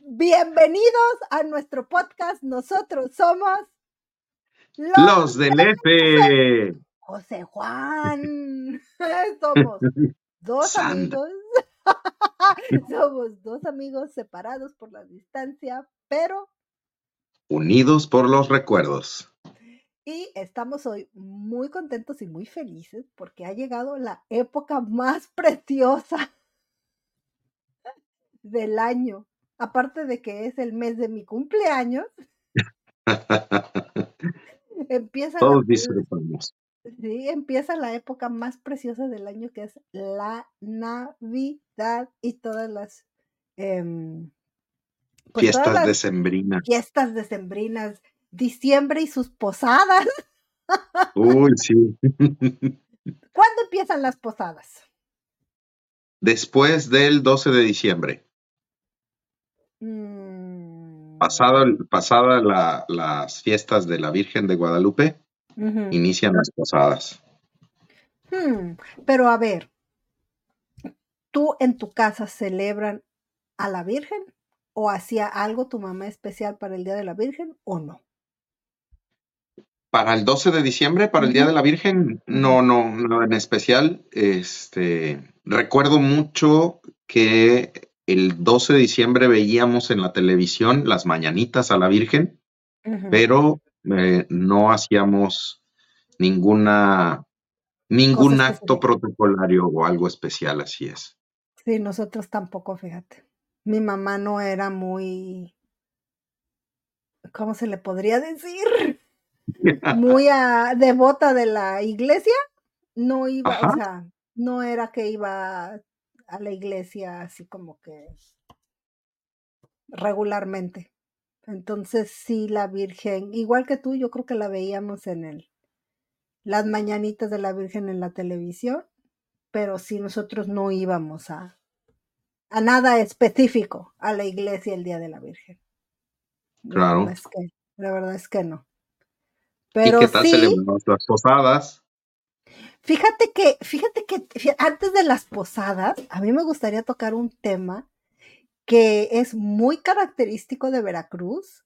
Bienvenidos a nuestro podcast. Nosotros somos los, del F. José Juan. Somos dos amigos. Somos dos amigos separados por la distancia, pero unidos por los recuerdos. Y estamos hoy muy contentos y muy felices porque ha llegado la época más preciosa del año. Aparte de que es el mes de mi cumpleaños. empieza Todos disfrutamos. Sí, empieza la época más preciosa del año que es la Navidad y todas las em, pues fiestas decembrinas. Fiestas decembrinas, diciembre y sus posadas. Uy, sí. ¿Cuándo empiezan las posadas? Después del 12 de diciembre. Mm. Pasada, las fiestas de la Virgen de Guadalupe, inician las posadas. Hmm, pero a ver, ¿tú en tu casa celebran a la Virgen? ¿O hacía algo tu mamá especial para el Día de la Virgen o no? Para el 12 de diciembre, para el Día de la Virgen, no, no, no en especial. Este, recuerdo mucho que el 12 de diciembre veíamos en la televisión las mañanitas a la Virgen, pero eh, no hacíamos ninguna ningún acto protocolario o algo especial, así es. Sí, nosotros tampoco, fíjate. Mi mamá no era muy, ¿cómo se le podría decir? muy devota de la iglesia. No iba, o sea, no era que iba a la iglesia así como que regularmente. Entonces sí, la Virgen, igual que tú, yo creo que la veíamos en el, las mañanitas de la Virgen en la televisión, pero sí nosotros no íbamos a, a nada específico a la iglesia el Día de la Virgen. Claro. La verdad es que, la verdad es que no. Pero ¿Y qué tal sí, las posadas? Fíjate que, fíjate que antes de las posadas, a mí me gustaría tocar un tema que es muy característico de Veracruz,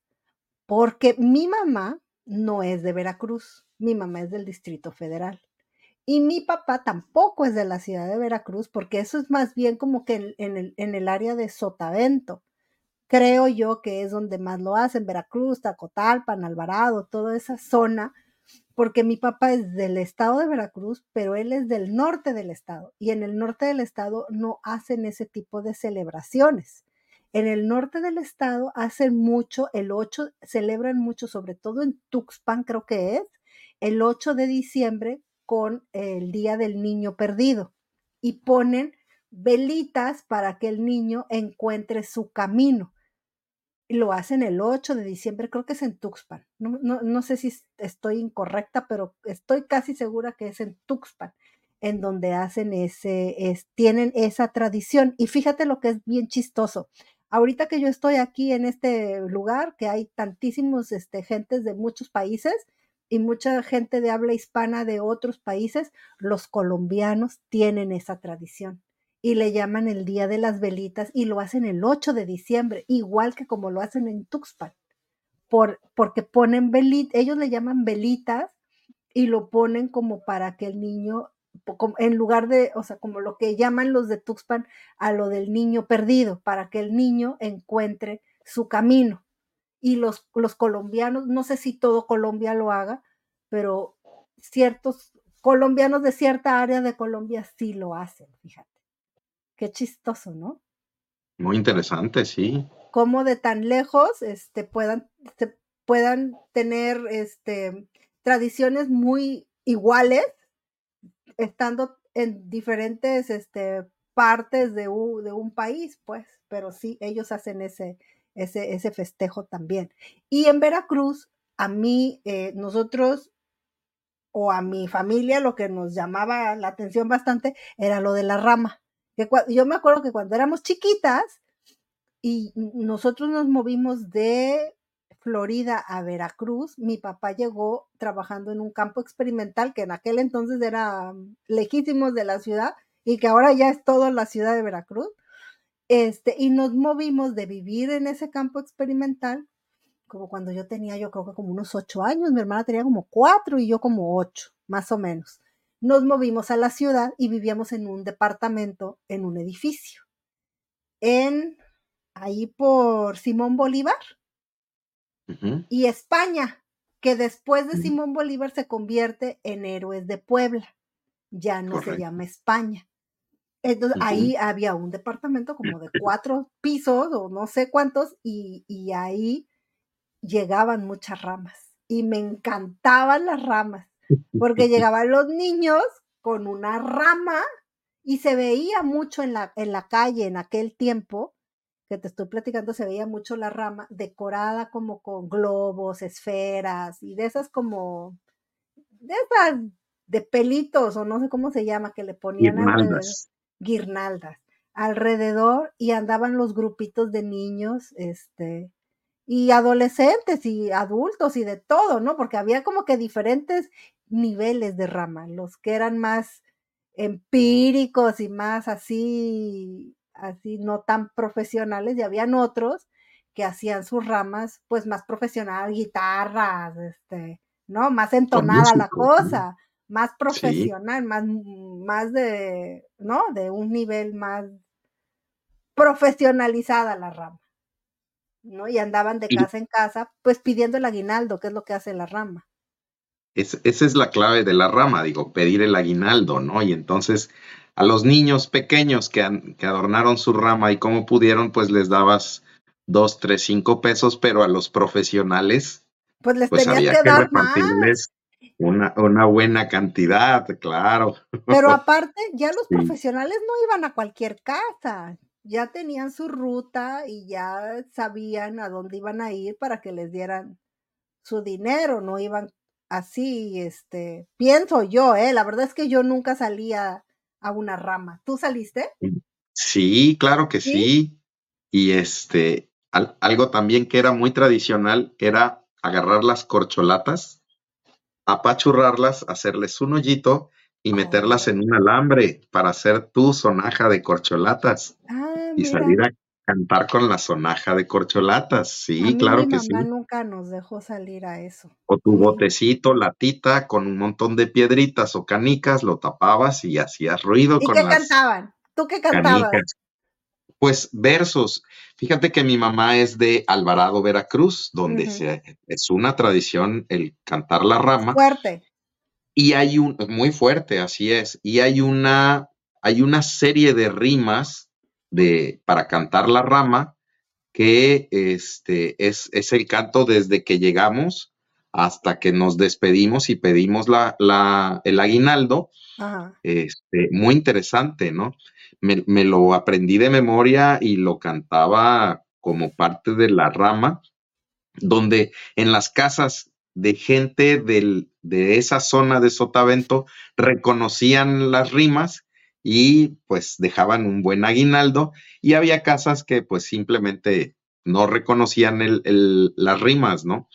porque mi mamá no es de Veracruz, mi mamá es del Distrito Federal. Y mi papá tampoco es de la ciudad de Veracruz, porque eso es más bien como que en, el, área de Sotavento. Creo yo que es donde más lo hacen, Veracruz, Tacotalpan, Alvarado, toda esa zona, porque mi papá es del estado de Veracruz, pero él es del norte del estado. Y en el norte del estado no hacen ese tipo de celebraciones. En el norte del estado hacen mucho, el 8, celebran mucho, sobre todo en Tuxpan creo que es, el 8 de diciembre con el Día del Niño Perdido y ponen velitas para que el niño encuentre su camino. Lo hacen el 8 de diciembre, creo que es en Tuxpan. No, sé si estoy incorrecta, pero estoy casi segura que es en Tuxpan, en donde hacen ese, es, tienen esa tradición. Y fíjate lo que es bien chistoso ahorita que yo estoy aquí en este lugar, que hay tantísimos este, gentes de muchos países y mucha gente de habla hispana de otros países, los colombianos tienen esa tradición y le llaman el Día de las Velitas y lo hacen el 8 de diciembre, igual que como lo hacen en Tuxpan, por, porque ponen velitas, ellos le llaman velitas y lo ponen como para que el niño en lugar de, o sea, como lo que llaman los de Tuxpan a lo del niño perdido, para que el niño encuentre su camino. Y los, los colombianos, no sé si todo Colombia lo haga, pero ciertos colombianos de cierta área de Colombia sí lo hacen, fíjate. Qué chistoso, ¿no? Muy interesante, sí. Cómo de tan lejos este, puedan, puedan tener este, tradiciones muy iguales estando en diferentes este, partes de un, de un país, pues, pero sí, ellos hacen ese, ese, ese festejo también. Y en Veracruz, a mí, eh, nosotros o a mi familia lo que nos llamaba la atención bastante era lo de la rama. Yo me acuerdo que cuando éramos chiquitas y nosotros nos movimos de Florida a Veracruz, mi papá llegó trabajando en un campo experimental que en aquel entonces era mm, lejísimos de la ciudad y que ahora ya es toda la ciudad de Veracruz. Este, y nos movimos de vivir en ese campo experimental, como cuando yo tenía, yo creo que como unos ocho años, mi hermana tenía como cuatro y yo como ocho, más o menos. Nos movimos a la ciudad y vivíamos en un departamento, en un edificio, en ahí por Simón Bolívar. Y España, que después de Simón Bolívar se convierte en Héroes de Puebla, ya no se llama España. Entonces ahí había un departamento como de cuatro pisos o no sé cuántos y, y ahí llegaban muchas ramas y me encantaban las ramas porque llegaban los niños con una rama y se veía mucho en la, en la calle en aquel tiempo que te estoy platicando, se veía mucho la rama decorada como con globos, esferas y de esas como, de esas de pelitos o no sé cómo se llama, que le ponían guirnaldas alrededor y andaban los grupitos de niños, este, y adolescentes y adultos y de todo, ¿no? Porque había como que diferentes niveles de rama, los que eran más empíricos y más así, así no tan profesionales, y habían otros que hacían sus ramas pues más profesional, guitarras, este, ¿no? Más entonada la cosa más profesional, más, más de, ¿no? De un nivel más profesionalizada la rama. ¿no? Y andaban de casa en casa, pues pidiendo el aguinaldo, que es lo que hace la rama. Esa es la clave de la rama, digo, pedir el aguinaldo, ¿no? Y entonces a los niños pequeños que, que adornaron su rama y como pudieron, pues les dabas dos, tres, cinco pesos, pero a los profesionales, pues les pues había que, dar más. Una, una, buena cantidad, claro. Pero aparte, ya los profesionales no iban a cualquier casa, ya tenían su ruta y ya sabían a dónde iban a ir para que les dieran su dinero, no iban así, este, pienso yo, eh, la verdad es que yo nunca salía a una rama. ¿Tú saliste? Sí, claro que sí. Y este, algo también que era muy tradicional era agarrar las corcholatas apachurrarlas, hacerles un hoyito y meterlas en un alambre para hacer tu sonaja de corcholatas ah, y salir a cantar con la sonaja de corcholatas. Sí, claro que sí. nunca nos dejó salir a eso. O tu botecito, latita con un montón de piedritas o canicas, lo tapabas y hacías ruido ¿Y con qué cantaban? ¿Tú qué cantabas? Pues versos. Fíjate que mi mamá es de Alvarado, Veracruz, donde es una tradición el cantar la rama. Fuerte. Y hay un, muy fuerte, así es. Y hay una, hay una serie de rimas de, para cantar la rama que este, es, es el canto desde que llegamos hasta que nos despedimos y pedimos la, la, el aguinaldo. Este, muy interesante, ¿no? me, lo aprendí de memoria y lo cantaba como parte de la rama, donde en las casas de gente del, de esa zona de Sotavento reconocían las rimas y pues dejaban un buen aguinaldo y había casas que pues simplemente no reconocían el, las rimas, ¿no?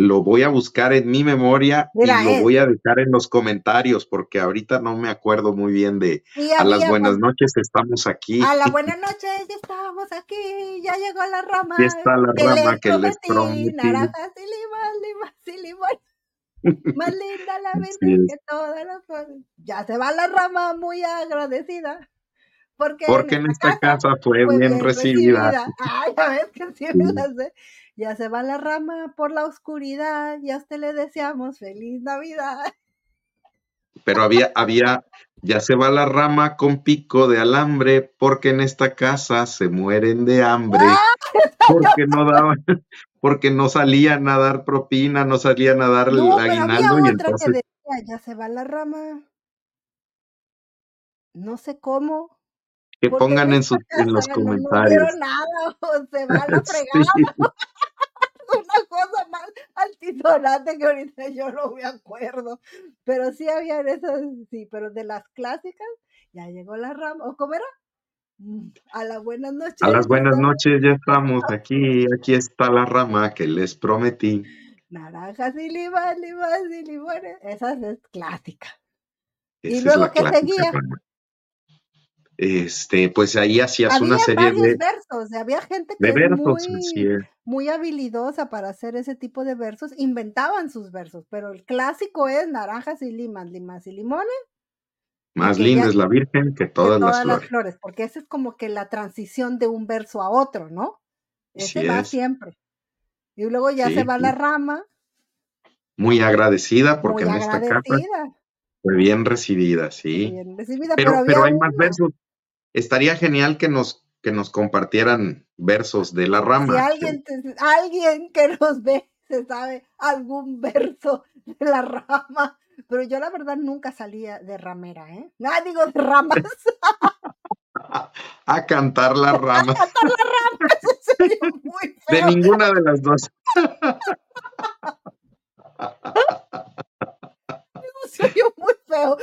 lo voy a buscar en mi memoria y lo eh. voy a dejar en los comentarios porque ahorita no me acuerdo muy bien de a las buenas noches estamos aquí. A la buenas noches ya estamos aquí, ya llegó la rama. Ya está la rama que les prometí. Naranjas y limón, y limón. Más linda la verde que todas las cosas. Ya se va la rama muy agradecida. Porque, porque en, esta casa, fue, bien, recibida. Ay, a ver que sí me ya se va la rama por la oscuridad, ya usted le deseamos feliz Navidad. Pero había, había, ya se va la rama con pico de alambre, porque en esta casa se mueren de hambre, porque no daban, porque no salían a dar propina, no salían a dar el aguinaldo y entonces. decía, ya se va la rama. No sé cómo. Que pongan en, sus, en los comentarios. No, nada, se va la fregada cosa más altisonante que ahorita yo no me acuerdo. Pero sí había esas, sí, pero de las clásicas, ya llegó la rama, ¿o cómo era? Mm, a las buenas noches. A las buenas noches ya estamos aquí, aquí está la rama que les prometí. Naranjas y limón, limón y limones, esa es clásica. y luego que seguía. este, pues ahí hacías había una serie de, versos, había gente que era muy, muy habilidosa para hacer ese tipo de versos, inventaban sus versos, pero el clásico es naranjas y limas, limas y limones. Más linda es la Virgen que todas, las, flores. Porque esa es como que la transición de un verso a otro, ¿no? Ese va siempre. Y luego ya se va la rama. Muy agradecida porque en esta carta fue bien recibida, sí. Bien recibida, pero, pero, hay más versos estaría genial que nos, que nos compartieran versos de la rama. Si alguien, alguien que nos ve se sabe algún verso de la rama, pero yo la verdad nunca salía de ramera, ¿eh? No, digo de ramas. A cantar la rama. A cantar la rama, eso sería muy feo. De ninguna de las dos. Soy muy feo.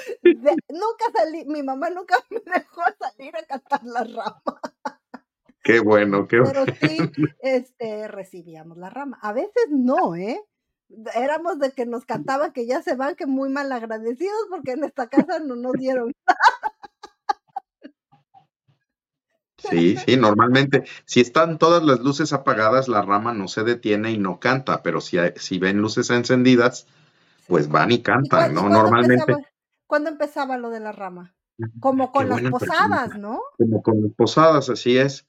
nunca salí, mi mamá nunca me dejó salir a cantar la rama. Qué bueno, qué bueno. Pero sí, este, recibíamos la rama. A veces no, ¿eh? Éramos de que nos cantaban que ya se van, que muy mal agradecidos porque en esta casa no nos dieron Sí, sí, normalmente, si están todas las luces apagadas, la rama no se detiene y no canta, pero si, si ven luces encendidas, pues van y cantan, ¿no? Normalmente. ¿Cuándo empezaba lo de la rama? Como con las posadas, ¿no? Como con las posadas, así es.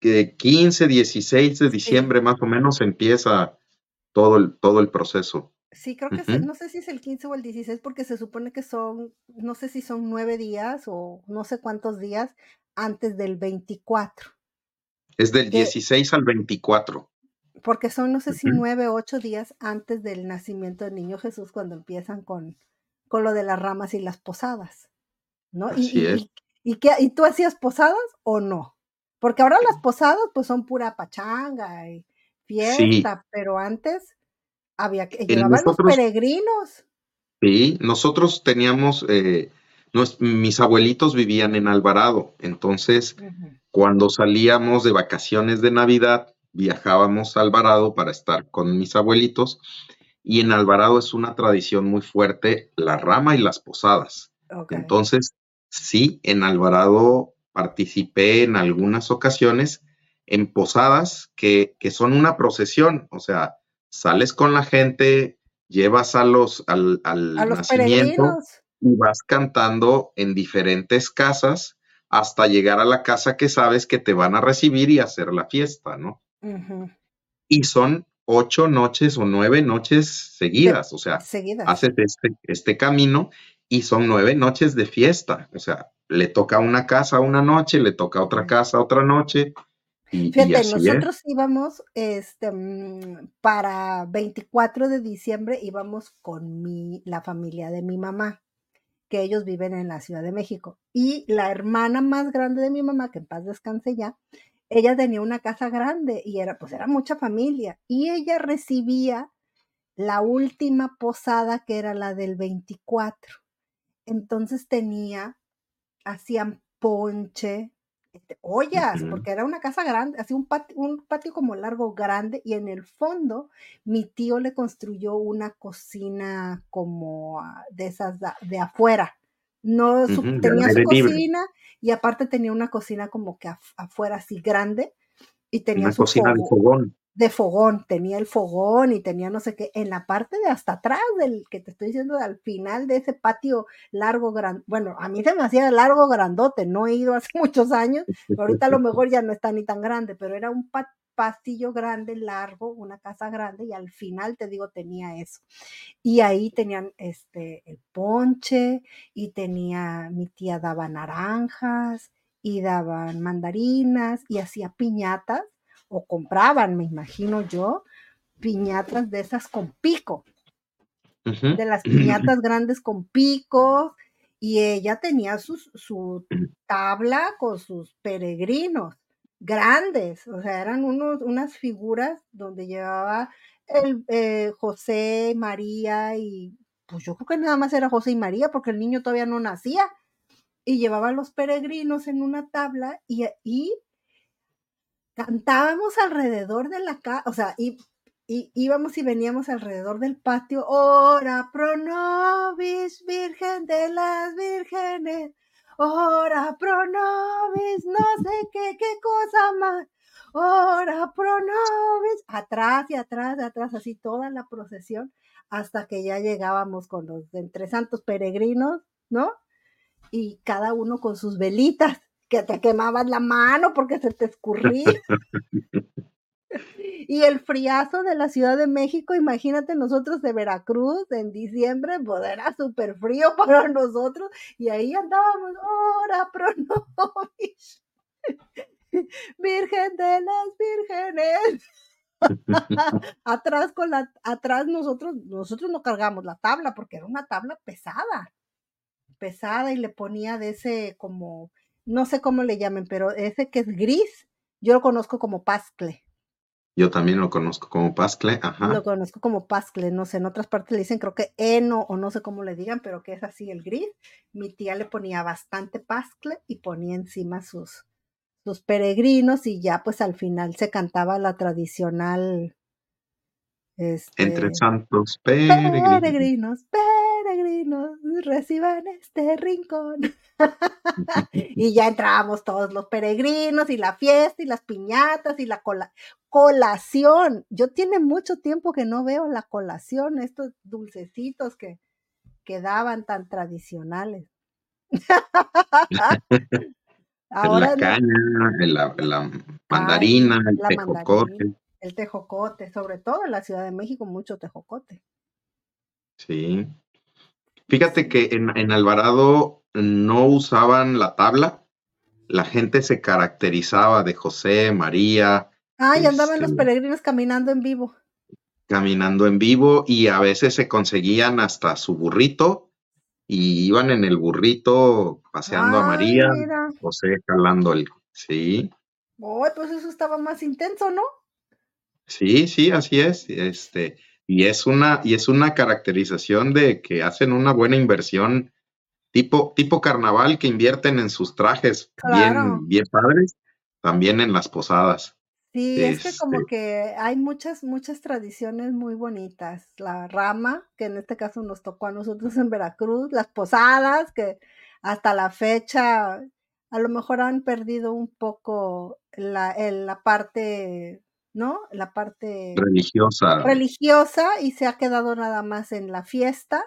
Que 15, 16 de diciembre más o menos empieza todo el, todo el proceso. Sí, creo que no sé si es el 15 o el 16 porque se supone que son, no sé si son nueve días o no sé cuántos días antes del 24. Es del 16 al 24 porque son, no sé si nueve o ocho días antes del nacimiento del niño Jesús cuando empiezan con, con lo de las ramas y las posadas, ¿no? y, Y, ¿Y tú hacías posadas o no? Porque ahora las posadas pues son pura pachanga y fiesta, pero antes había que llevaban los peregrinos. Sí, nosotros teníamos, eh, mis abuelitos vivían en Alvarado, entonces cuando salíamos de vacaciones de Navidad, viajábamos a Alvarado para estar con mis abuelitos y en Alvarado es una tradición muy fuerte la rama y las posadas. Entonces, sí, en Alvarado participé en algunas ocasiones en posadas que, son una procesión, o sea, sales con la gente, llevas a los al, nacimiento y vas cantando en diferentes casas hasta llegar a la casa que sabes que te van a recibir y hacer la fiesta, ¿no? Y son ocho noches o nueve noches seguidas, o sea, haces este, este camino y son nueve noches de fiesta, o sea, le toca una casa una noche, le toca otra casa otra noche. Y, Fíjate, nosotros íbamos este, mm, para 24 de diciembre, íbamos con mi, la familia de mi mamá, que ellos viven en la Ciudad de México. Y la hermana más grande de mi mamá, que en paz descanse ya, ella tenía una casa grande y era, pues era mucha familia. Y ella recibía la última posada que era la del 24. Entonces tenía, hacían ponche, este, ollas, porque era una casa grande, hacía un patio, un patio como largo, grande, y en el fondo mi tío le construyó una cocina como ah, de esas de afuera, no tenía su cocina y aparte tenía una cocina como que afuera así grande y tenía una cocina de fogón. De fogón, tenía el fogón y tenía no sé qué, en la parte de hasta atrás del que te estoy diciendo, al final de ese patio largo, gran, bueno, a mí se me hacía largo, grandote, no he ido hace muchos años, ahorita a lo mejor ya no está ni tan grande, pero era un patio pastillo grande, largo, una casa grande, y al final, te digo, tenía eso. Y ahí tenían este, el ponche, y tenía, mi tía daba naranjas, y daban mandarinas, y hacía piñatas, o compraban, me imagino yo, piñatas de esas con pico, de las piñatas grandes con pico, y ella tenía su tabla con sus peregrinos grandes, o sea, eran unos, unas figuras donde llevaba el eh, José, María y pues yo creo que nada más era José y María porque el niño todavía no nacía. Y llevaba los peregrinos en una tabla y, y cantábamos alrededor de la casa, o sea, y, y, íbamos y veníamos alrededor del patio, ora pro nobis, virgen de las vírgenes, ora pro nobis, no sé qué, qué cosa más, ora pro nobis, atrás y atrás y atrás, así toda la procesión, hasta que ya llegábamos con los entre santos peregrinos, ¿no? Y cada uno con sus velitas, que te quemaban la mano porque se te escurría. Y el friazo de la Ciudad de México, imagínate nosotros de Veracruz en diciembre, pues era súper frío para nosotros y ahí andábamos, ora pro nobis, Virgen de las Vírgenes. atrás con la, atrás nosotros, nosotros no cargamos la tabla porque era una tabla pesada, pesada y le ponía de ese como, no sé cómo le llamen, pero ese que es gris, yo lo conozco como pascle. Yo también lo conozco como pascle, ajá. Lo conozco como pascle, no sé, en otras partes le dicen creo que eno o no sé cómo le digan, pero que es así el gris. Mi tía le ponía bastante pascle y ponía encima sus, sus peregrinos y ya pues al final se cantaba la tradicional entre este, santos peregrinos. peregrinos, peregrinos, reciban este rincón. y ya entrábamos todos los peregrinos y la fiesta y las piñatas y la cola colación. Yo tiene mucho tiempo que no veo la colación, estos dulcecitos que, que daban tan tradicionales. la caña, la, la mandarina, el tejocote. El tejocote, sobre todo en la Ciudad de México, mucho tejocote. Sí. Fíjate que en, Alvarado no usaban la tabla, la gente se caracterizaba de José, María. Ah, y andaban los este, peregrinos caminando en vivo. Caminando en vivo y a veces se conseguían hasta su burrito y iban en el burrito paseando a María, José jalando el... Sí. Oh, pues eso estaba más intenso, ¿no? Sí, sí, así es. Este, y es una, y es una caracterización de que hacen una buena inversión, tipo, tipo carnaval que invierten en sus trajes bien, bien padres, también en las posadas. Sí, es que como este que hay muchas, muchas tradiciones muy bonitas. La rama, que en este caso nos tocó a nosotros en Veracruz, las posadas, que hasta la fecha a lo mejor han perdido un poco la, la parte ¿no? La parte religiosa. Religiosa y se ha quedado nada más en la fiesta.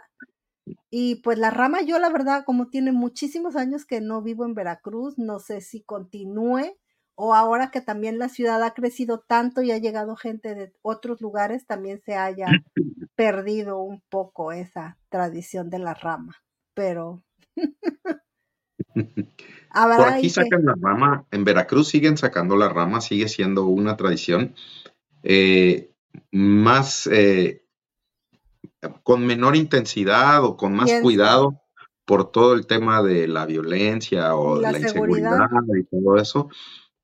Y pues la rama, yo la verdad, como tiene muchísimos años que no vivo en Veracruz, no sé si continúe o ahora que también la ciudad ha crecido tanto y ha llegado gente de otros lugares, también se haya perdido un poco esa tradición de la rama. Pero Por aquí sacan la rama, en Veracruz siguen sacando la rama, sigue siendo una tradición eh, más eh, con menor intensidad o con más cuidado por todo el tema de la violencia o la, inseguridad y todo eso,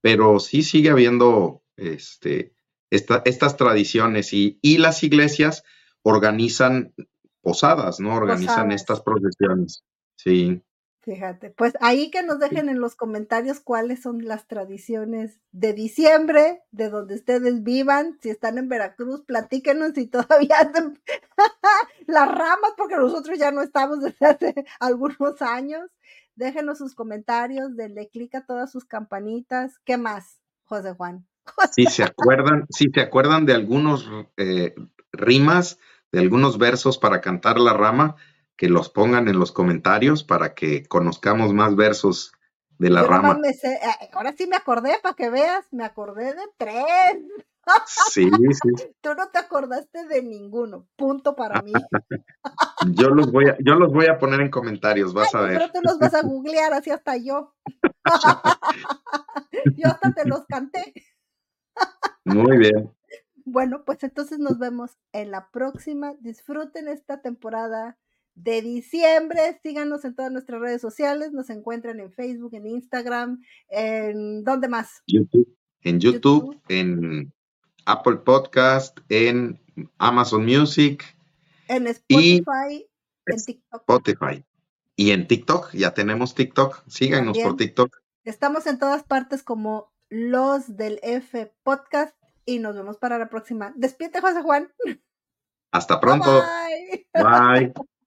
pero sí sigue habiendo este, estas tradiciones y, las iglesias organizan posadas, ¿no? Organizan estas procesiones. Sí. Fíjate, pues ahí que nos dejen en los comentarios cuáles son las tradiciones de diciembre, de donde ustedes vivan, si están en Veracruz, platíquenos si todavía hacen las ramas, porque nosotros ya no estamos desde hace algunos años. Déjenos sus comentarios, denle clic a todas sus campanitas. ¿Qué más, José Juan? Si se acuerdan, si se acuerdan de algunos eh, rimas, de algunos versos para cantar la rama, que los pongan en los comentarios para que conozcamos más versos de la rama. Eh, ahora sí me acordé, para que veas, me acordé de tres. Sí, sí. Tú no te acordaste de ninguno. Punto para mí. yo los voy a, yo los voy a poner en comentarios, vas a ver. Pero tú los vas a googlear, así hasta yo. yo hasta te los canté. Muy bien. Bueno, pues entonces nos vemos en la próxima. Disfruten esta temporada de diciembre. Síganos en todas nuestras redes sociales. Nos encuentran en Facebook, en Instagram, en ¿dónde más? YouTube. En YouTube, en Apple Podcast, en Amazon Music. En Spotify, en TikTok. Spotify. Y en TikTok, ya tenemos TikTok. Síganos por TikTok. Estamos en todas partes como los del F Podcast y nos vemos para la próxima. Despídete, José Juan. Hasta pronto. Bye. Bye.